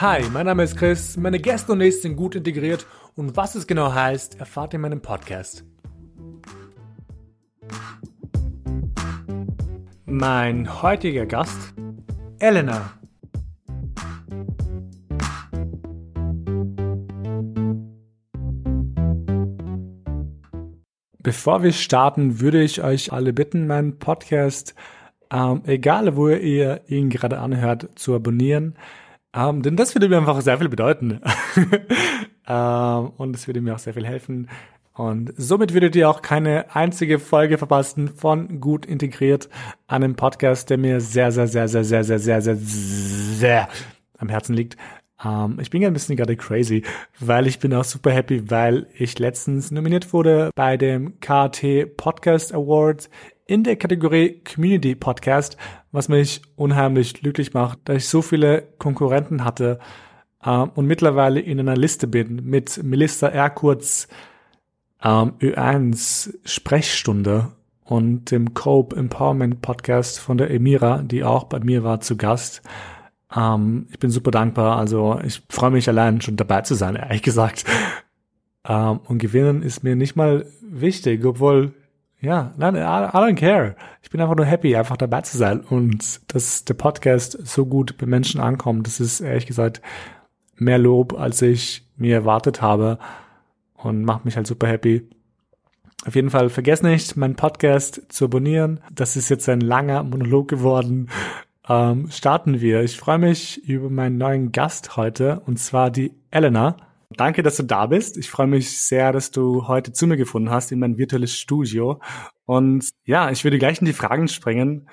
Hi, mein Name ist Chris, meine Gäste und ich sind gut integriert und was es genau heißt, erfahrt ihr in meinem Podcast. Mein heutiger Gast, Elena. Bevor wir starten, würde ich euch alle bitten, meinen Podcast, ähm, egal wo ihr ihn gerade anhört, zu abonnieren. Ähm, denn das würde mir einfach sehr viel bedeuten. ähm, und es würde mir auch sehr viel helfen. Und somit würdet ihr auch keine einzige Folge verpassen von Gut Integriert, einem Podcast, der mir sehr, sehr, sehr, sehr, sehr, sehr, sehr, sehr, sehr am Herzen liegt. Um, ähm, ich bin ja ein bisschen gerade crazy, weil ich bin auch super happy, weil ich letztens nominiert wurde bei dem KT Podcast Awards in der Kategorie Community Podcast, was mich unheimlich glücklich macht, da ich so viele Konkurrenten hatte um, und mittlerweile in einer Liste bin mit Melissa Erkurz um, Ö1 Sprechstunde und dem Cope Empowerment Podcast von der Emira, die auch bei mir war zu Gast. Ähm, ich bin super dankbar. Also ich freue mich allein schon dabei zu sein, ehrlich gesagt. Ähm, und gewinnen ist mir nicht mal wichtig, obwohl, ja, nein, I, don't care. Ich bin einfach nur happy, einfach dabei zu sein. Und dass der Podcast so gut bei Menschen ankommt, das ist ehrlich gesagt mehr Lob, als ich mir erwartet habe. Und macht mich halt super happy. Auf jeden Fall vergesst nicht, meinen Podcast zu abonnieren. Das ist jetzt ein langer Monolog geworden ähm, starten wir. Ich freue mich über meinen neuen Gast heute, und zwar die Elena. Danke, dass du da bist. Ich freue mich sehr, dass du heute zu mir gefunden hast in mein virtuelles Studio. Und ja, ich würde gleich in die Fragen springen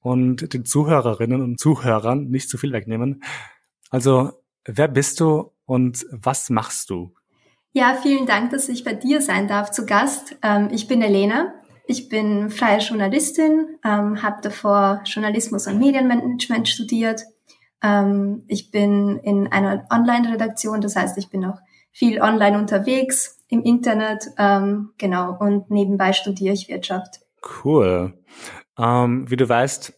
und den Zuhörerinnen und Zuhörern nicht zu viel wegnehmen. Also, wer bist du und was machst du? Ja, vielen Dank, dass ich bei dir sein darf zu Gast. Ähm, ich bin Elena. Ich bin freie Journalistin, ähm, habe davor Journalismus und Medienmanagement studiert. Ähm, ich bin in einer Online-Redaktion, das heißt, ich bin auch viel online unterwegs im Internet, ähm, genau, und nebenbei studiere ich Wirtschaft. Cool. Ähm, wie du weißt,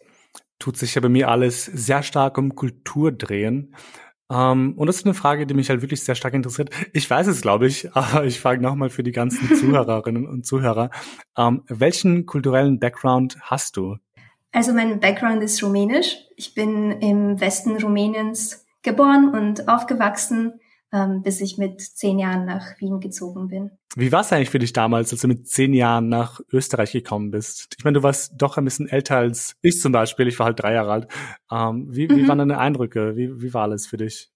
tut sich ja bei mir alles sehr stark um Kultur drehen. Um, ähm, und das ist eine Frage, die mich halt wirklich sehr stark interessiert. Ich weiß es, glaube ich, aber ich frage nochmal für die ganzen Zuhörerinnen und Zuhörer. Um, ähm, welchen kulturellen Background hast du? Also mein Background ist rumänisch. Ich bin im Westen Rumäniens geboren und aufgewachsen ähm, bis ich mit zehn Jahren nach Wien gezogen bin. Wie war es eigentlich für dich damals, als du mit zehn Jahren nach Österreich gekommen bist? Ich meine, du warst doch ein bisschen älter als ich zum Beispiel. Ich war halt drei Jahre alt. Ähm, wie, wie mhm. waren deine Eindrücke? Wie, wie war alles für dich?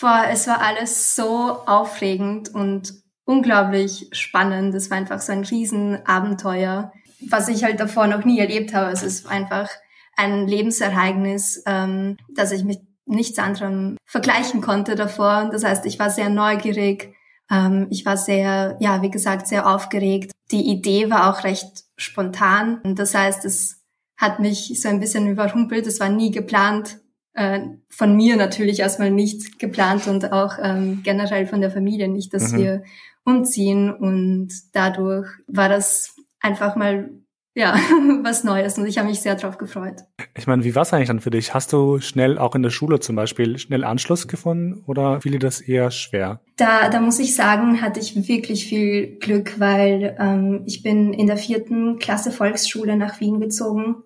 Boah, es war alles so aufregend und unglaublich spannend. Es war einfach so ein Riesenabenteuer, was ich halt davor noch nie erlebt habe. Es ist einfach ein Lebensereignis, ähm, das ich mit nichts anderem vergleichen konnte davor. Das heißt, ich war sehr neugierig, ähm, ich war sehr, ja, wie gesagt, sehr aufgeregt. Die Idee war auch recht spontan. Das heißt, es hat mich so ein bisschen überrumpelt. Es war nie geplant. Äh, von mir natürlich erstmal nicht geplant und auch ähm, generell von der Familie nicht, dass mhm. wir umziehen. Und dadurch war das einfach mal ja, was Neues und ich habe mich sehr darauf gefreut. Ich meine, wie war es eigentlich dann für dich? Hast du schnell auch in der Schule zum Beispiel schnell Anschluss gefunden oder fiel dir das eher schwer? Da, da muss ich sagen, hatte ich wirklich viel Glück, weil ähm, ich bin in der vierten Klasse Volksschule nach Wien gezogen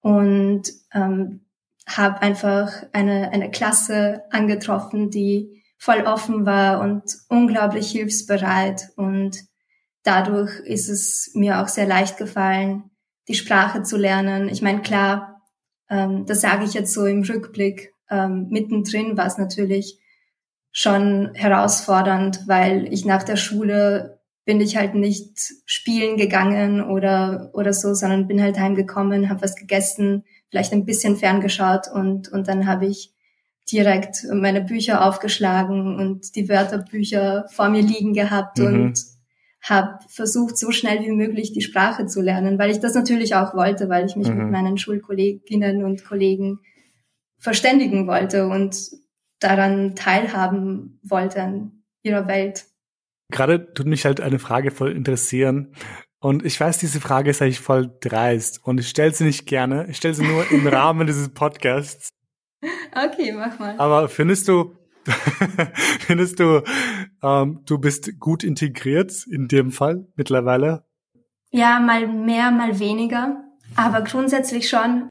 und ähm, habe einfach eine, eine Klasse angetroffen, die voll offen war und unglaublich hilfsbereit und dadurch ist es mir auch sehr leicht gefallen, die Sprache zu lernen. Ich meine, klar, ähm, das sage ich jetzt so im Rückblick, ähm, mittendrin war es natürlich schon herausfordernd, weil ich nach der Schule bin ich halt nicht spielen gegangen oder oder so, sondern bin halt heimgekommen, habe was gegessen, vielleicht ein bisschen ferngeschaut und und dann habe ich direkt meine Bücher aufgeschlagen und die Wörterbücher vor mir liegen gehabt mhm. und habe versucht, so schnell wie möglich die Sprache zu lernen, weil ich das natürlich auch wollte, weil ich mich mhm. mit meinen Schulkolleginnen und Kollegen verständigen wollte und daran teilhaben wollte an ihrer Welt. Gerade tut mich halt eine Frage voll interessieren. Und ich weiß, diese Frage ist eigentlich voll dreist. Und ich stelle sie nicht gerne. Ich stelle sie nur im Rahmen dieses Podcasts. Okay, mach mal. Aber findest du, findest du, ähm, du bist gut integriert in dem Fall mittlerweile? Ja, mal mehr, mal weniger. Aber grundsätzlich schon.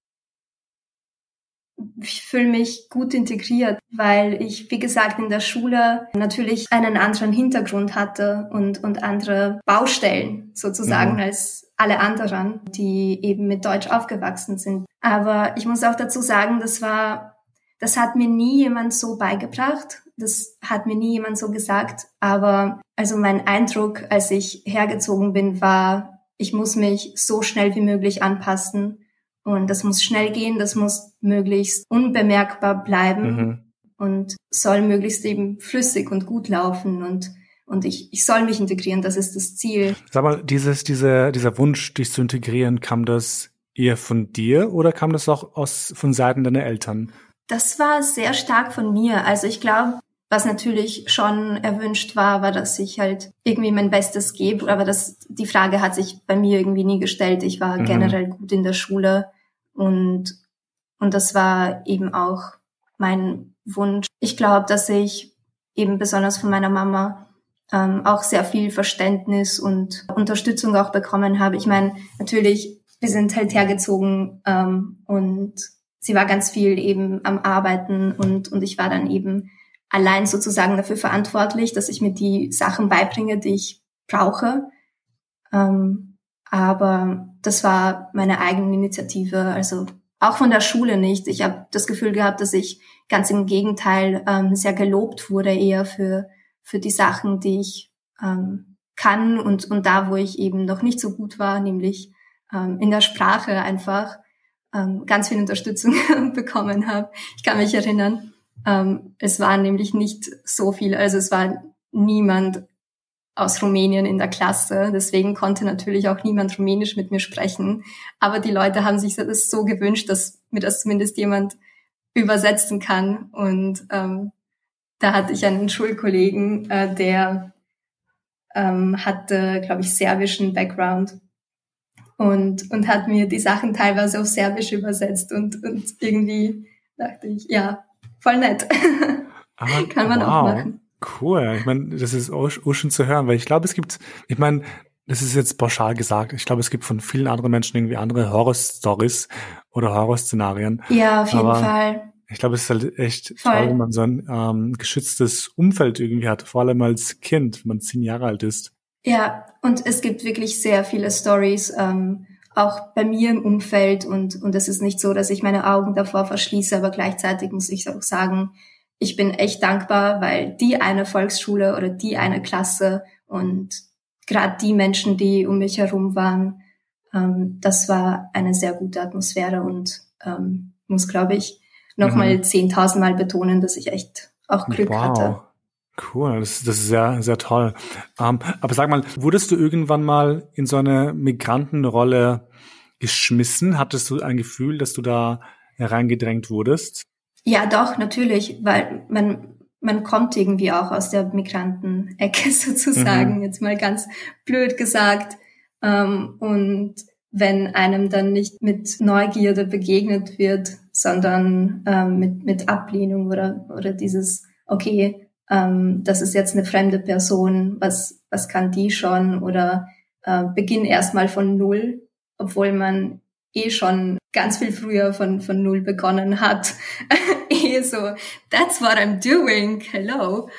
Ich fühle mich gut integriert, weil ich, wie gesagt, in der Schule natürlich einen anderen Hintergrund hatte und, und andere Baustellen sozusagen mhm. als alle anderen, die eben mit Deutsch aufgewachsen sind. Aber ich muss auch dazu sagen, das war, das hat mir nie jemand so beigebracht. Das hat mir nie jemand so gesagt. Aber also mein Eindruck, als ich hergezogen bin, war, ich muss mich so schnell wie möglich anpassen und das muss schnell gehen, das muss möglichst unbemerkbar bleiben mhm. und soll möglichst eben flüssig und gut laufen und und ich, ich soll mich integrieren, das ist das Ziel. Sag mal, dieses, diese, dieser Wunsch, dich zu integrieren, kam das eher von dir oder kam das auch aus, von Seiten deiner Eltern? Das war sehr stark von mir. Also ich glaube, was natürlich schon erwünscht war, war, dass ich halt irgendwie mein Bestes gebe. Aber das, die Frage hat sich bei mir irgendwie nie gestellt. Ich war mhm. generell gut in der Schule und, und das war eben auch mein Wunsch. Ich glaube, dass ich eben besonders von meiner Mama ähm, auch sehr viel Verständnis und Unterstützung auch bekommen habe. Ich meine, natürlich, wir sind halt hergezogen ähm, und sie war ganz viel eben am Arbeiten und, und ich war dann eben allein sozusagen dafür verantwortlich, dass ich mir die Sachen beibringe, die ich brauche. Ähm, aber das war meine eigene Initiative, also auch von der Schule nicht. Ich habe das Gefühl gehabt, dass ich ganz im Gegenteil ähm, sehr gelobt wurde eher für für die Sachen, die ich ähm, kann und und da, wo ich eben noch nicht so gut war, nämlich ähm, in der Sprache einfach ähm, ganz viel Unterstützung bekommen habe. Ich kann mich erinnern, ähm, es waren nämlich nicht so viele, also es war niemand aus Rumänien in der Klasse. Deswegen konnte natürlich auch niemand Rumänisch mit mir sprechen. Aber die Leute haben sich das so gewünscht, dass mir das zumindest jemand übersetzen kann. Und ähm, da hatte ich einen Schulkollegen, äh, der ähm, hatte, glaube ich, serbischen Background und, und hat mir die Sachen teilweise auf Serbisch übersetzt. Und, und irgendwie dachte ich, ja, voll nett. Aber, Kann man wow. auch machen. Cool. Ich meine, das ist auch, auch schon zu hören, weil ich glaube, es gibt, ich meine, das ist jetzt pauschal gesagt. Ich glaube, es gibt von vielen anderen Menschen irgendwie andere Horror-Stories oder Horrorszenarien. Ja, auf jeden Aber Fall. Ich glaube, es ist halt echt Voll. toll, wenn man so ein ähm, geschütztes Umfeld irgendwie hat, vor allem als Kind, wenn man zehn Jahre alt ist. Ja, und es gibt wirklich sehr viele Stories, ähm, auch bei mir im Umfeld und, und es ist nicht so, dass ich meine Augen davor verschließe, aber gleichzeitig muss ich auch sagen, ich bin echt dankbar, weil die eine Volksschule oder die eine Klasse und gerade die Menschen, die um mich herum waren, ähm, das war eine sehr gute Atmosphäre und ähm, muss, glaube ich, nochmal mhm. zehntausendmal betonen, dass ich echt auch Glück wow. hatte. Cool, das, das ist sehr, sehr toll. Ähm, aber sag mal, wurdest du irgendwann mal in so eine Migrantenrolle geschmissen? Hattest du ein Gefühl, dass du da hereingedrängt wurdest? Ja, doch, natürlich, weil man, man kommt irgendwie auch aus der Migrantenecke sozusagen, mhm. jetzt mal ganz blöd gesagt. Ähm, und wenn einem dann nicht mit Neugierde begegnet wird, sondern ähm, mit, mit Ablehnung oder, oder dieses, okay, ähm, das ist jetzt eine fremde Person, was, was kann die schon? Oder äh, beginn erstmal von Null, obwohl man eh schon ganz viel früher von, von Null begonnen hat. eh so, that's what I'm doing, hello.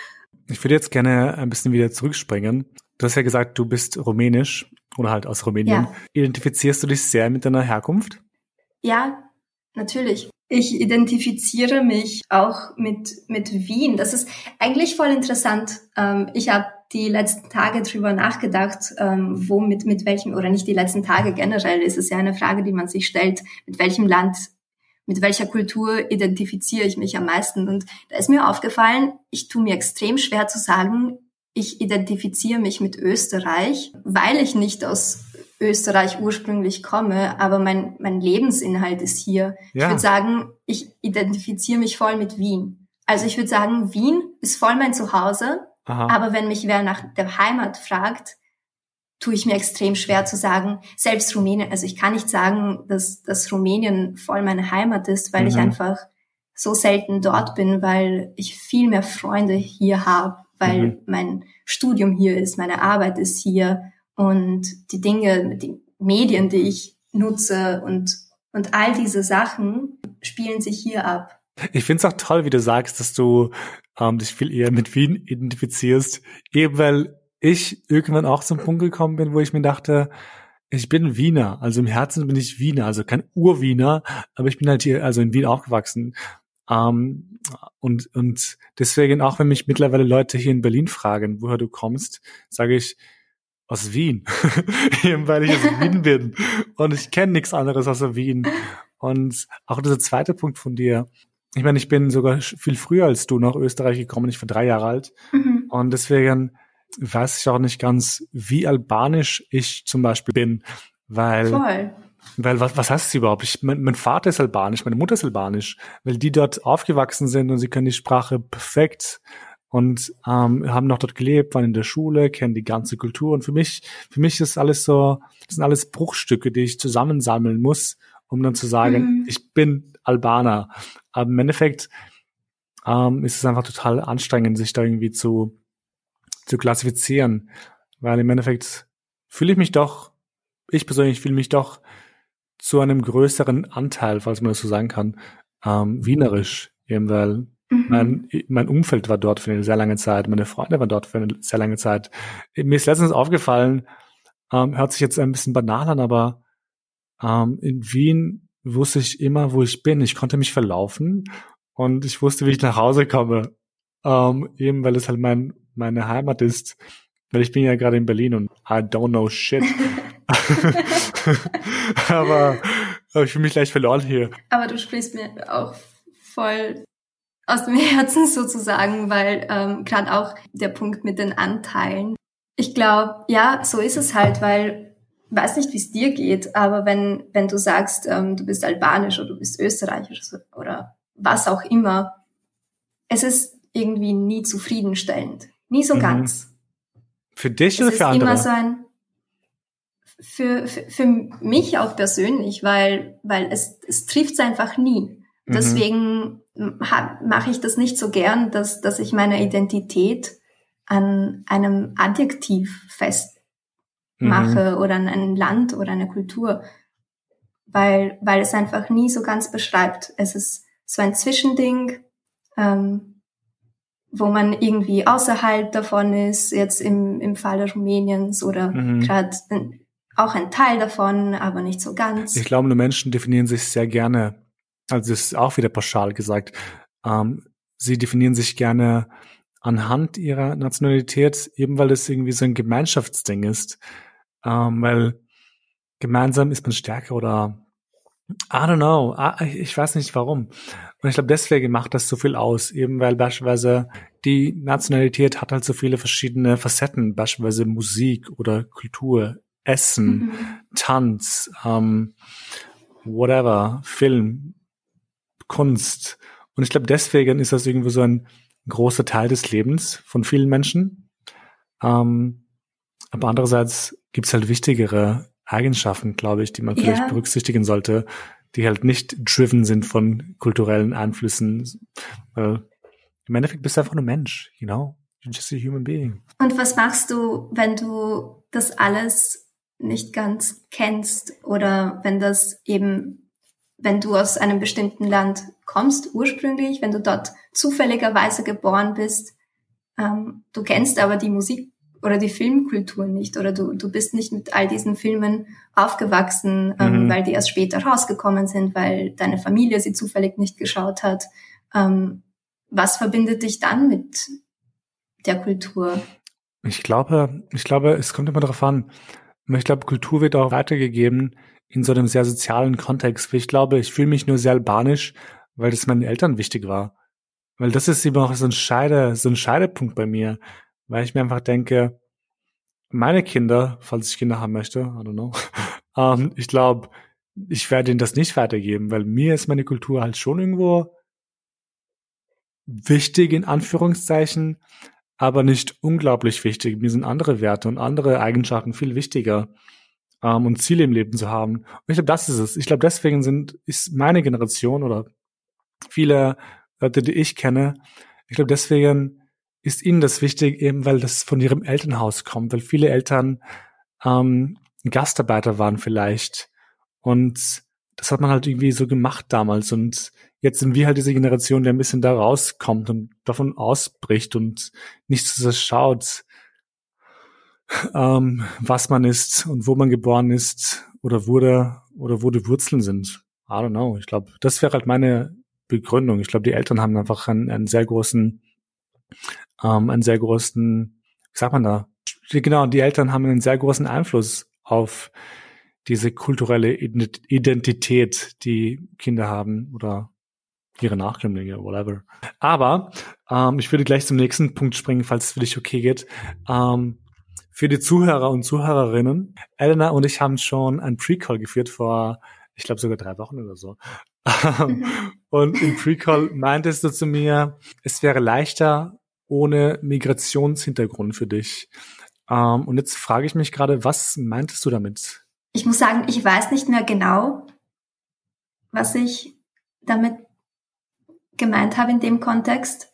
Ich würde jetzt gerne ein bisschen wieder zurückspringen. Du hast ja gesagt, du bist rumänisch oder halt aus Rumänien. Ja. Identifizierst du dich sehr mit deiner Herkunft? Ja, natürlich. Ich identifiziere mich auch mit, mit Wien. Das ist eigentlich voll interessant. Ähm, ich habe die letzten Tage drüber nachgedacht, ähm, wo mit, mit welchem, oder nicht die letzten Tage generell, ist es ja eine Frage, die man sich stellt, mit welchem Land, mit welcher Kultur identifiziere ich mich am meisten. Und da ist mir aufgefallen, ich tue mir extrem schwer zu sagen, ich identifiziere mich mit Österreich, weil ich nicht aus Österreich ursprünglich komme, aber mein, mein Lebensinhalt ist hier. Ja. Ich würde sagen, ich identifiziere mich voll mit Wien. Also ich würde sagen, Wien ist voll mein Zuhause, Aha. aber wenn mich wer nach der Heimat fragt, tue ich mir extrem schwer zu sagen, selbst Rumänien, also ich kann nicht sagen, dass, dass Rumänien voll meine Heimat ist, weil mhm. ich einfach so selten dort bin, weil ich viel mehr Freunde hier habe, weil mhm. mein Studium hier ist, meine Arbeit ist hier und die Dinge, die Medien, die ich nutze und, und all diese Sachen spielen sich hier ab. Ich finde es auch toll, wie du sagst, dass du ähm, dich viel eher mit Wien identifizierst, eben weil ich irgendwann auch zum Punkt gekommen bin, wo ich mir dachte, ich bin Wiener, also im Herzen bin ich Wiener, also kein Urwiener, aber ich bin halt hier, also in Wien aufgewachsen. Ähm, und, und deswegen, auch wenn mich mittlerweile Leute hier in Berlin fragen, woher du kommst, sage ich, aus Wien. Eben weil ich aus Wien bin. Und ich kenne nichts anderes außer Wien. Und auch dieser zweite Punkt von dir. Ich meine, ich bin sogar viel früher als du nach Österreich gekommen. Ich war drei Jahre alt. Mhm. Und deswegen weiß ich auch nicht ganz, wie albanisch ich zum Beispiel bin. Weil, Voll. weil was, was heißt es überhaupt? Ich, mein, mein Vater ist albanisch, meine Mutter ist albanisch, weil die dort aufgewachsen sind und sie können die Sprache perfekt und ähm, haben noch dort gelebt, waren in der Schule, kennen die ganze Kultur. Und für mich, für mich ist alles so, das sind alles Bruchstücke, die ich zusammensammeln muss, um dann zu sagen, mhm. ich bin Albaner. Aber im Endeffekt ähm, ist es einfach total anstrengend, sich da irgendwie zu, zu klassifizieren. Weil im Endeffekt fühle ich mich doch, ich persönlich fühle mich doch zu einem größeren Anteil, falls man das so sagen kann, ähm, wienerisch. Eben weil Mhm. Mein, mein Umfeld war dort für eine sehr lange Zeit, meine Freunde waren dort für eine sehr lange Zeit. Mir ist letztens aufgefallen, ähm, hört sich jetzt ein bisschen banal an, aber ähm, in Wien wusste ich immer, wo ich bin. Ich konnte mich verlaufen und ich wusste, wie ich nach Hause komme. Ähm, eben weil es halt mein, meine Heimat ist. Weil ich bin ja gerade in Berlin und I don't know shit. aber, aber ich fühle mich gleich verloren hier. Aber du sprichst mir auch voll aus dem Herzen sozusagen, weil ähm, gerade auch der Punkt mit den Anteilen. Ich glaube, ja, so ist es halt, weil weiß nicht, wie es dir geht, aber wenn wenn du sagst, ähm, du bist albanisch oder du bist österreichisch oder was auch immer, es ist irgendwie nie zufriedenstellend, nie so mhm. ganz. Für dich es oder für andere? So ein für, für, für mich auch persönlich, weil weil es es trifft es einfach nie. Mhm. Deswegen mache ich das nicht so gern, dass, dass ich meine Identität an einem Adjektiv festmache mhm. oder an ein Land oder eine Kultur, weil, weil es einfach nie so ganz beschreibt. Es ist so ein Zwischending, ähm, wo man irgendwie außerhalb davon ist, jetzt im, im Falle Rumäniens oder mhm. gerade auch ein Teil davon, aber nicht so ganz. Ich glaube, nur Menschen definieren sich sehr gerne also das ist auch wieder pauschal gesagt, ähm, sie definieren sich gerne anhand ihrer Nationalität, eben weil das irgendwie so ein Gemeinschaftsding ist. Ähm, weil gemeinsam ist man stärker oder I don't know, ich weiß nicht warum. Und ich glaube, deswegen macht das so viel aus, eben weil beispielsweise die Nationalität hat halt so viele verschiedene Facetten, beispielsweise Musik oder Kultur, Essen, mhm. Tanz, ähm, whatever, Film, Kunst. Und ich glaube, deswegen ist das irgendwie so ein großer Teil des Lebens von vielen Menschen. Ähm, aber andererseits gibt es halt wichtigere Eigenschaften, glaube ich, die man vielleicht berücksichtigen sollte, die halt nicht driven sind von kulturellen Einflüssen. Äh, Im Endeffekt bist du einfach nur Mensch, you know? You're just a human being. Und was machst du, wenn du das alles nicht ganz kennst oder wenn das eben wenn du aus einem bestimmten Land kommst, ursprünglich, wenn du dort zufälligerweise geboren bist, ähm, du kennst aber die Musik oder die Filmkultur nicht oder du, du bist nicht mit all diesen Filmen aufgewachsen, ähm, mhm. weil die erst später rausgekommen sind, weil deine Familie sie zufällig nicht geschaut hat. Ähm, was verbindet dich dann mit der Kultur? Ich glaube, ich glaube, es kommt immer darauf an. Ich glaube, Kultur wird auch weitergegeben, in so einem sehr sozialen Kontext. Ich glaube, ich fühle mich nur sehr albanisch, weil das meinen Eltern wichtig war. Weil das ist eben auch so ein Scheide, so ein Scheidepunkt bei mir, weil ich mir einfach denke, meine Kinder, falls ich Kinder haben möchte, I don't know, ähm, ich glaube, ich werde ihnen das nicht weitergeben, weil mir ist meine Kultur halt schon irgendwo wichtig in Anführungszeichen, aber nicht unglaublich wichtig. Mir sind andere Werte und andere Eigenschaften viel wichtiger ähm, und Ziele im Leben zu haben. Und ich glaube, das ist es. Ich glaube, deswegen sind, ist meine Generation oder viele Leute, die ich kenne, ich glaube, deswegen ist ihnen das wichtig, eben weil das von ihrem Elternhaus kommt, weil viele Eltern ähm, Gastarbeiter waren vielleicht. Und das hat man halt irgendwie so gemacht damals. Und jetzt sind wir halt diese Generation, die ein bisschen da rauskommt und davon ausbricht und nicht so schaut, ähm, was man ist und wo man geboren ist oder wurde oder wo die Wurzeln sind. I don't know. Ich glaube, das wäre halt meine Begründung. Ich glaube, die Eltern haben einfach einen, einen sehr großen, ähm, einen sehr großen, wie sagt man da? Genau, die Eltern haben einen sehr großen Einfluss auf diese kulturelle Identität, die Kinder haben oder ihre Nachkömmlinge, whatever. Aber ähm, ich würde gleich zum nächsten Punkt springen, falls es für dich okay geht. Ähm, für die Zuhörer und Zuhörerinnen, Elena und ich haben schon ein Pre-Call geführt vor, ich glaube sogar drei Wochen oder so. und im Pre-Call meintest du zu mir, es wäre leichter ohne Migrationshintergrund für dich. Ähm, und jetzt frage ich mich gerade, was meintest du damit? Ich muss sagen, ich weiß nicht mehr genau, was ich damit gemeint habe in dem Kontext.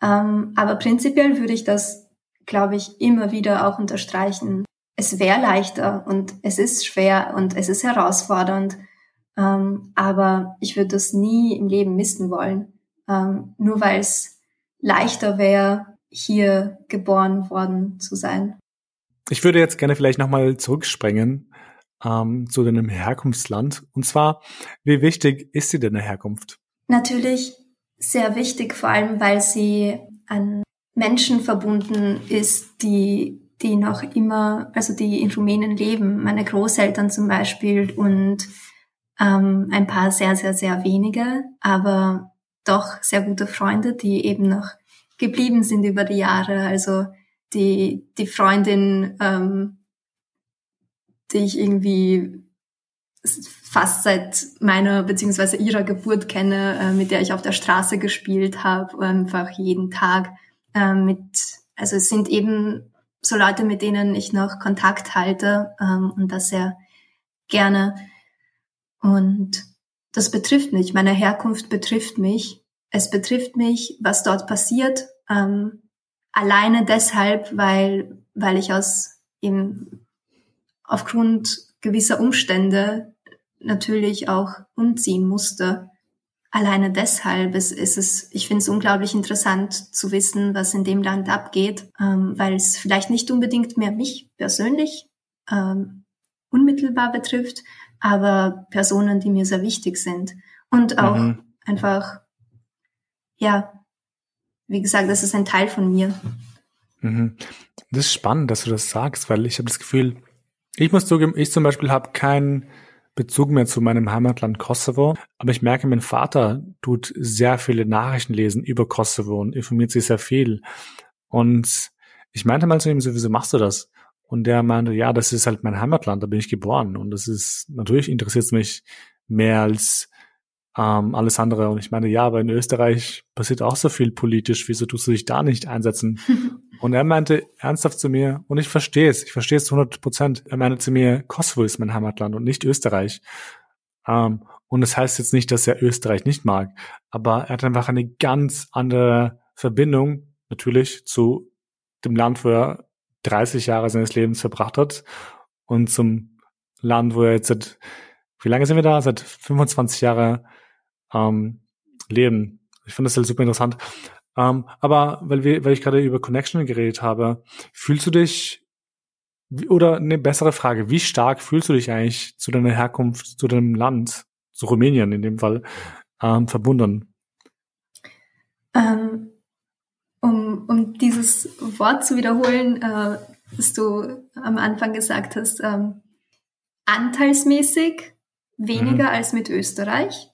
Ähm, aber prinzipiell würde ich das, glaube ich, immer wieder auch unterstreichen. Es wäre leichter und es ist schwer und es ist herausfordernd. Ähm, aber ich würde das nie im Leben missen wollen. Ähm, nur weil es leichter wäre, hier geboren worden zu sein. Ich würde jetzt gerne vielleicht nochmal zurückspringen ähm, zu deinem Herkunftsland. Und zwar, wie wichtig ist dir deine Herkunft? Natürlich sehr wichtig, vor allem weil sie an Menschen verbunden ist, die, die noch immer, also die in Rumänien leben, meine Großeltern zum Beispiel und ähm, ein paar sehr, sehr, sehr wenige, aber doch sehr gute Freunde, die eben noch geblieben sind über die Jahre. Also die, die Freundin, ähm, die ich irgendwie fast seit meiner beziehungsweise ihrer Geburt kenne, äh, mit der ich auf der Straße gespielt habe, einfach jeden Tag äh, mit, also es sind eben so Leute, mit denen ich noch Kontakt halte ähm, und das sehr gerne. Und das betrifft mich, meine Herkunft betrifft mich. Es betrifft mich, was dort passiert, ähm, alleine deshalb, weil, weil ich aus eben aufgrund gewisser Umstände natürlich auch umziehen musste. Alleine deshalb ist, ist es, ich finde es unglaublich interessant zu wissen, was in dem Land abgeht, ähm, weil es vielleicht nicht unbedingt mehr mich persönlich ähm, unmittelbar betrifft, aber Personen, die mir sehr wichtig sind. Und auch mhm. einfach, ja, wie gesagt, das ist ein Teil von mir. Mhm. Das ist spannend, dass du das sagst, weil ich habe das Gefühl, ich muss zugeben, ich zum Beispiel habe keinen Bezug mehr zu meinem Heimatland Kosovo, aber ich merke, mein Vater tut sehr viele Nachrichten lesen über Kosovo und informiert sich sehr viel. Und ich meinte mal zu ihm so, wieso machst du das? Und der meinte, ja, das ist halt mein Heimatland, da bin ich geboren. Und das ist, natürlich interessiert es mich mehr als ähm, alles andere. Und ich meine, ja, aber in Österreich passiert auch so viel politisch, wieso tust du dich da nicht einsetzen? und er meinte ernsthaft zu mir, und ich verstehe es, ich verstehe es zu 100 Prozent, er meinte zu mir, Kosovo ist mein Heimatland und nicht Österreich. Ähm, und das heißt jetzt nicht, dass er Österreich nicht mag, aber er hat einfach eine ganz andere Verbindung, natürlich, zu dem Land, wo er 30 Jahre seines Lebens verbracht hat und zum Land, wo er jetzt seit, wie lange sind wir da? Seit 25 Jahren ähm, leben. Ich finde das halt super interessant. Ähm, aber weil wir, weil ich gerade über Connection geredet habe, fühlst du dich oder eine bessere Frage, wie stark fühlst du dich eigentlich zu deiner Herkunft, zu deinem Land, zu Rumänien in dem Fall, ähm, verbunden? Ähm, um, um dieses Wort zu wiederholen, äh, das du am Anfang gesagt hast, ähm, anteilsmäßig weniger mhm. als mit Österreich.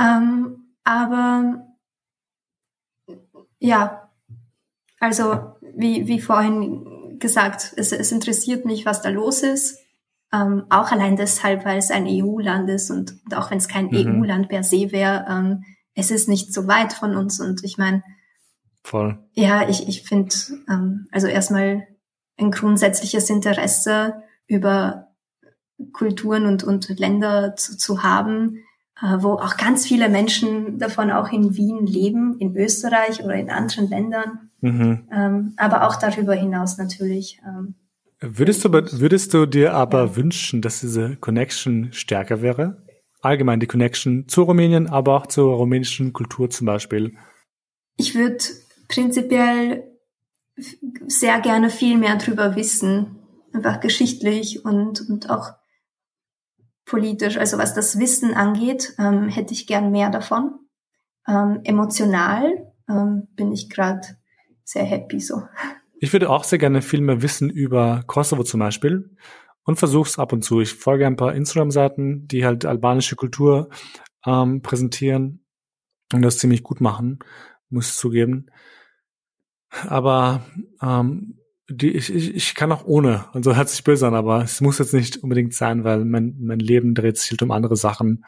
Ähm, aber ja, also wie, wie vorhin gesagt, es, es interessiert mich, was da los ist. Ähm, auch allein deshalb, weil es ein EU-Land ist und, und auch wenn es kein mhm. EU-Land per se wäre, ähm, es ist nicht so weit von uns und ich meine, Voll. Ja, ich, ich finde, ähm, also erstmal ein grundsätzliches Interesse über Kulturen und, und Länder zu, zu haben, wo auch ganz viele Menschen davon auch in Wien leben, in Österreich oder in anderen Ländern, mhm. ähm, aber auch darüber hinaus natürlich. Ähm, würdest, du, würdest du dir aber ja. wünschen, dass diese Connection stärker wäre? Allgemein die Connection zu Rumänien, aber auch zur rumänischen Kultur zum Beispiel. Ich würde prinzipiell sehr gerne viel mehr drüber wissen, einfach geschichtlich und, und auch politisch. Also was das Wissen angeht, ähm, hätte ich gern mehr davon. Ähm, emotional ähm, bin ich gerade sehr happy so. Ich würde auch sehr gerne viel mehr wissen über Kosovo zum Beispiel und versuche es ab und zu. Ich folge ein paar Instagram-Seiten, die halt albanische Kultur ähm, präsentieren und das ziemlich gut machen, muss ich zugeben. Aber ähm, die, ich, ich, ich kann auch ohne, also hört sich böse an, aber es muss jetzt nicht unbedingt sein, weil mein, mein Leben dreht sich halt um andere Sachen.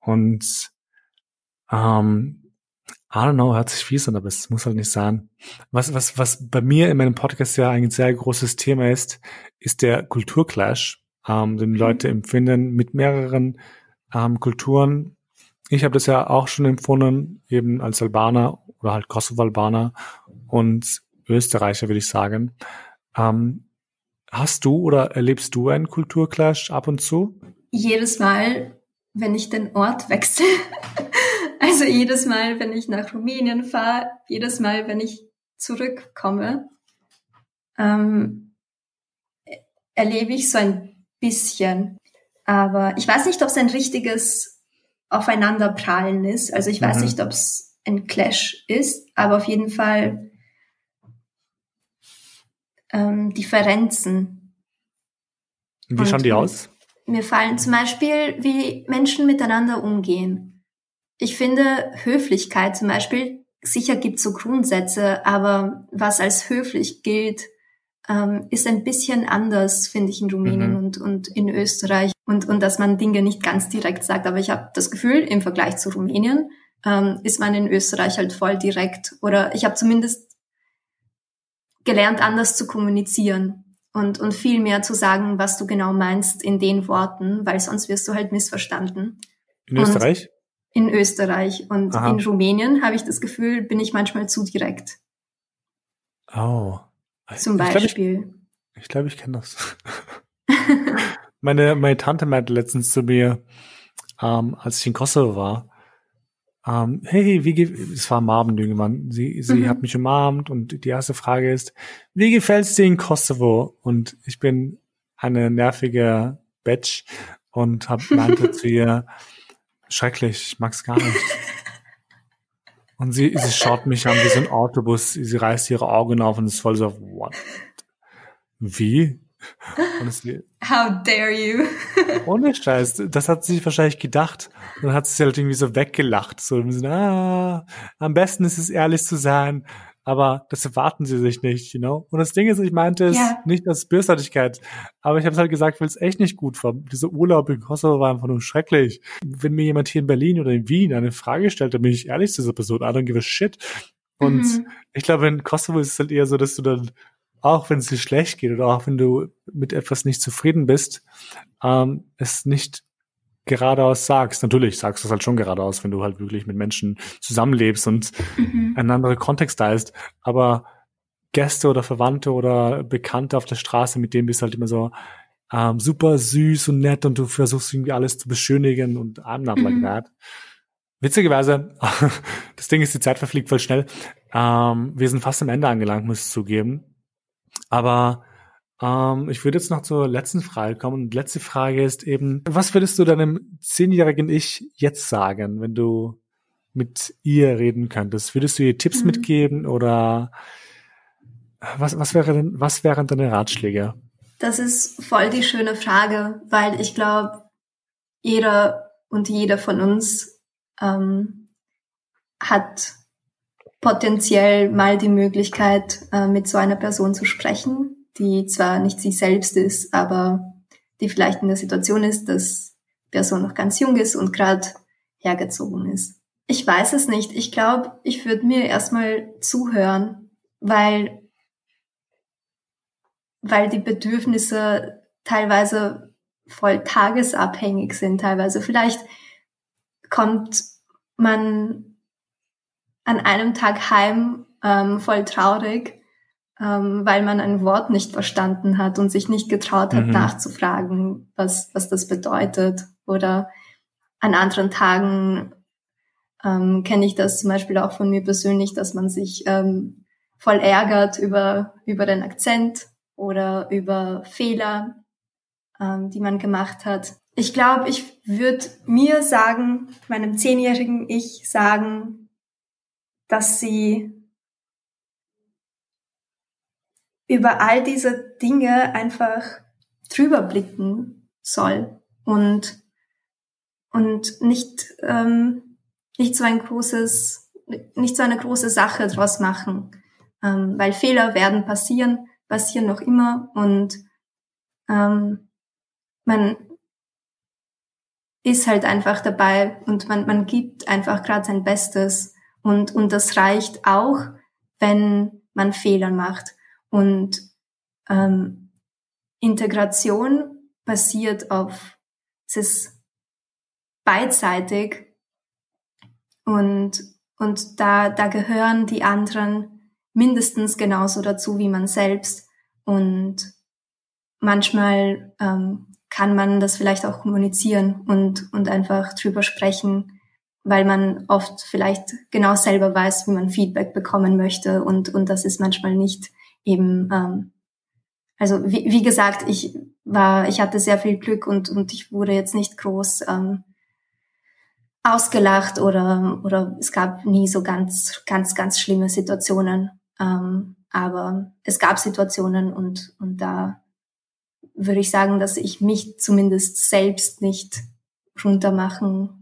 Und ähm, I don't know, hört sich fies an, aber es muss halt nicht sein. Was, was, was bei mir in meinem Podcast ja ein sehr großes Thema ist, ist der Kulturclash, ähm, den Leute mhm. empfinden mit mehreren ähm, Kulturen. Ich habe das ja auch schon empfunden, eben als Albaner oder halt Kosovo-Albaner. Und Österreicher, würde ich sagen. Ähm, hast du oder erlebst du einen Kulturclash ab und zu? Jedes Mal, wenn ich den Ort wechsle. also jedes Mal, wenn ich nach Rumänien fahre, jedes Mal, wenn ich zurückkomme, ähm, erlebe ich so ein bisschen. Aber ich weiß nicht, ob es ein richtiges Aufeinanderprallen ist. Also ich weiß mhm. nicht, ob es ein Clash ist, aber auf jeden Fall ähm, Differenzen. Wie schauen die aus? Mir fallen zum Beispiel, wie Menschen miteinander umgehen. Ich finde Höflichkeit zum Beispiel, sicher gibt es so Grundsätze, aber was als höflich gilt, ähm, ist ein bisschen anders, finde ich, in Rumänien mhm. und, und in Österreich. Und, und dass man Dinge nicht ganz direkt sagt. Aber ich habe das Gefühl, im Vergleich zu Rumänien ähm, ist man in Österreich halt voll direkt. Oder ich habe zumindest gelernt, anders zu kommunizieren und, und viel mehr zu sagen, was du genau meinst in den Worten, weil sonst wirst du halt missverstanden. In Österreich? Und in Österreich. Und Aha. in Rumänien habe ich das Gefühl, bin ich manchmal zu direkt. Oh. Zum Beispiel. Ich glaube, ich, glaub, ich kenne das. meine, meine Tante meinte letztens zu mir, ähm, als ich in Kosovo war, ähm, hey, wie es war am Abend irgendwann, sie, sie mhm. hat mich umarmt und die erste Frage ist, wie gefällt's dir in Kosovo? Und ich bin eine nervige Batch und hab meinte zu ihr, schrecklich, ich mag's gar nicht. Und sie, sie schaut mich an wie so ein Autobus, sie reißt ihre Augen auf und ist voll so, what? Wie? Honestly. How dare you? Ohne Scheiß. Das hat sie sich wahrscheinlich gedacht. Und dann hat sie halt irgendwie so weggelacht. So im Sinne, ah, am besten ist es ehrlich zu sein. Aber das erwarten sie sich nicht, you know? Und das Ding ist, ich meinte es ja. nicht als Bösartigkeit. Aber ich habe es halt gesagt, weil es echt nicht gut war. Dieser Urlaub in Kosovo war einfach nur schrecklich. Wenn mir jemand hier in Berlin oder in Wien eine Frage stellt, dann bin ich ehrlich zu dieser Person. I don't give a shit. Und mhm. ich glaube, in Kosovo ist es halt eher so, dass du dann auch wenn es dir schlecht geht oder auch wenn du mit etwas nicht zufrieden bist, ähm, es nicht geradeaus sagst. Natürlich sagst du es halt schon geradeaus, wenn du halt wirklich mit Menschen zusammenlebst und mhm. ein anderer Kontext da ist. Aber Gäste oder Verwandte oder Bekannte auf der Straße, mit denen bist du halt immer so ähm, super süß und nett und du versuchst irgendwie alles zu beschönigen und not mhm. like that. Witzigerweise, das Ding ist, die Zeit verfliegt voll schnell. Ähm, wir sind fast am Ende angelangt, muss ich zugeben. Aber ähm, ich würde jetzt noch zur letzten Frage kommen. Und die letzte Frage ist eben, was würdest du deinem zehnjährigen Ich jetzt sagen, wenn du mit ihr reden könntest? Würdest du ihr Tipps mhm. mitgeben oder was, was, wäre, was wären deine Ratschläge? Das ist voll die schöne Frage, weil ich glaube, jeder und jeder von uns ähm, hat potenziell mal die Möglichkeit, äh, mit so einer Person zu sprechen, die zwar nicht sie selbst ist, aber die vielleicht in der Situation ist, dass die Person noch ganz jung ist und gerade hergezogen ist. Ich weiß es nicht. Ich glaube, ich würde mir erstmal zuhören, weil, weil die Bedürfnisse teilweise voll tagesabhängig sind, teilweise. Vielleicht kommt man an einem Tag heim ähm, voll traurig, ähm, weil man ein Wort nicht verstanden hat und sich nicht getraut hat, mhm. nachzufragen, was, was das bedeutet. Oder an anderen Tagen ähm, kenne ich das zum Beispiel auch von mir persönlich, dass man sich ähm, voll ärgert über, über den Akzent oder über Fehler, ähm, die man gemacht hat. Ich glaube, ich würde mir sagen, meinem zehnjährigen Ich sagen, dass sie über all diese Dinge einfach drüber blicken soll und und nicht ähm, nicht so ein großes nicht so eine große Sache draus machen, ähm, weil Fehler werden passieren, passieren noch immer und ähm, man ist halt einfach dabei und man, man gibt einfach gerade sein Bestes und, und das reicht auch, wenn man Fehler macht. Und ähm, Integration basiert auf, es ist beidseitig und, und da, da gehören die anderen mindestens genauso dazu wie man selbst. Und manchmal ähm, kann man das vielleicht auch kommunizieren und, und einfach drüber sprechen, weil man oft vielleicht genau selber weiß, wie man Feedback bekommen möchte und, und das ist manchmal nicht eben, ähm, also wie, wie gesagt, ich war, ich hatte sehr viel Glück und, und ich wurde jetzt nicht groß ähm, ausgelacht oder, oder es gab nie so ganz, ganz, ganz schlimme Situationen. Ähm, aber es gab Situationen und, und da würde ich sagen, dass ich mich zumindest selbst nicht runtermachen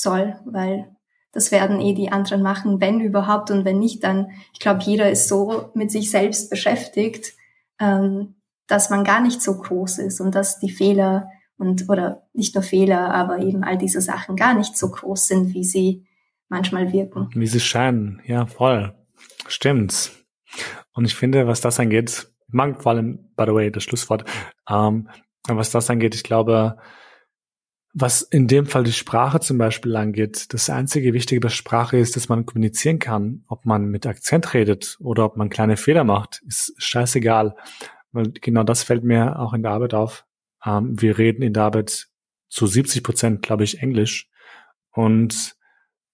soll, weil das werden eh die anderen machen, wenn überhaupt und wenn nicht, dann, ich glaube, jeder ist so mit sich selbst beschäftigt, ähm, dass man gar nicht so groß ist und dass die Fehler und oder nicht nur Fehler, aber eben all diese Sachen gar nicht so groß sind, wie sie manchmal wirken. Wie sie scheinen, ja, voll. Stimmt. Und ich finde, was das angeht, mag vor allem, by the way, das Schlusswort, ähm, was das angeht, ich glaube, was in dem Fall die Sprache zum Beispiel angeht, das einzige Wichtige bei Sprache ist, dass man kommunizieren kann. Ob man mit Akzent redet oder ob man kleine Fehler macht, ist scheißegal. Weil genau das fällt mir auch in der Arbeit auf. Ähm, wir reden in der Arbeit zu 70 Prozent, glaube ich, Englisch. Und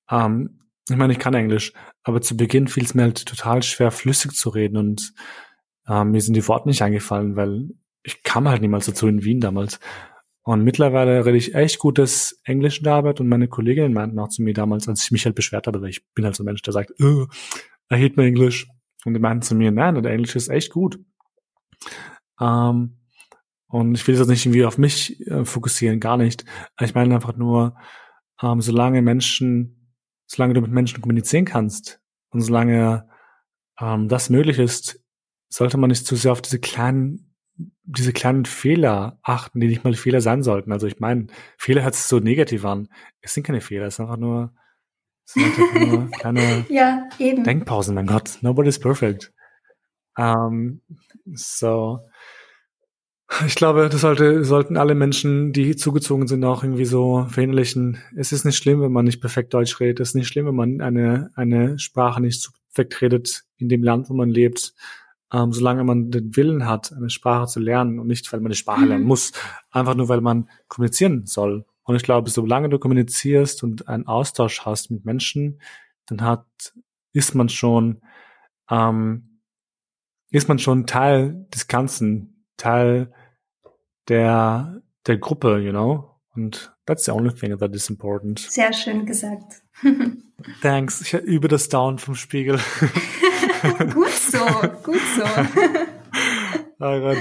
ähm, ich meine, ich kann Englisch, aber zu Beginn fiel es mir halt total schwer, flüssig zu reden. Und ähm, mir sind die Worte nicht eingefallen, weil ich kam halt niemals dazu in Wien damals. Und mittlerweile rede ich echt gutes Englisch in der Arbeit und meine Kolleginnen meinten auch zu mir damals, als ich mich halt beschwert habe, weil ich bin halt so ein Mensch, der sagt, oh, I hate my English. Und die meinten zu mir, nein, der Englisch ist echt gut. Ähm, und ich will das nicht irgendwie auf mich äh, fokussieren, gar nicht. Ich meine einfach nur, ähm, solange Menschen, solange du mit Menschen kommunizieren kannst und solange ähm, das möglich ist, sollte man nicht zu sehr auf diese kleinen diese kleinen Fehler achten, die nicht mal Fehler sein sollten. Also ich meine, Fehler hört sich so negativ an. Es sind keine Fehler, es sind einfach nur, es sind einfach nur kleine ja. Denkpausen. Mein Gott, nobody's perfect. Um, so, ich glaube, das sollte, sollten alle Menschen, die zugezogen sind, auch irgendwie so verinnerlichen. Es ist nicht schlimm, wenn man nicht perfekt Deutsch redet. Es ist nicht schlimm, wenn man eine, eine Sprache nicht perfekt redet in dem Land, wo man lebt ähm, solange man den Willen hat, eine Sprache zu lernen und nicht, weil man eine Sprache lernen mhm. muss, einfach nur, weil man kommunizieren soll. Und ich glaube, solange du kommunizierst und einen Austausch hast mit Menschen, dann hat, ist man schon, ähm, ist man schon Teil des Ganzen, Teil der, der Gruppe, you know? Und that's the only thing that is important. Sehr schön gesagt. Thanks. Ich übe das Down vom Spiegel. gut so, gut so. Gott.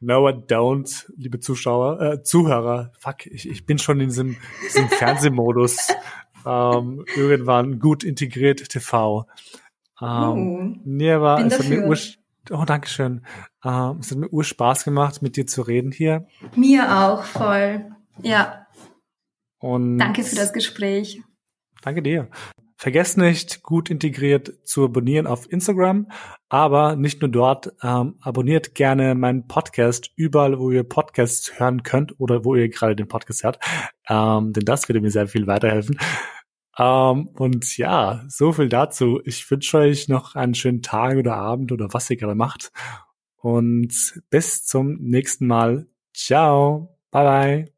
No, I don't, liebe Zuschauer, äh, Zuhörer. Fuck, ich, ich bin schon in diesem, diesem Fernsehmodus. Ähm, irgendwann gut integriert TV. Ähm, oh, nee, aber es hat mir ur Oh, danke schön. Ähm, es hat mir ur Spaß gemacht, mit dir zu reden hier. Mir auch, voll. Ja. Und danke für das Gespräch. Danke dir. Vergesst nicht, gut integriert zu abonnieren auf Instagram, aber nicht nur dort. Ähm, abonniert gerne meinen Podcast überall, wo ihr Podcasts hören könnt oder wo ihr gerade den Podcast hört, ähm, denn das würde mir sehr viel weiterhelfen. Ähm, und ja, so viel dazu. Ich wünsche euch noch einen schönen Tag oder Abend oder was ihr gerade macht. Und bis zum nächsten Mal. Ciao. Bye bye.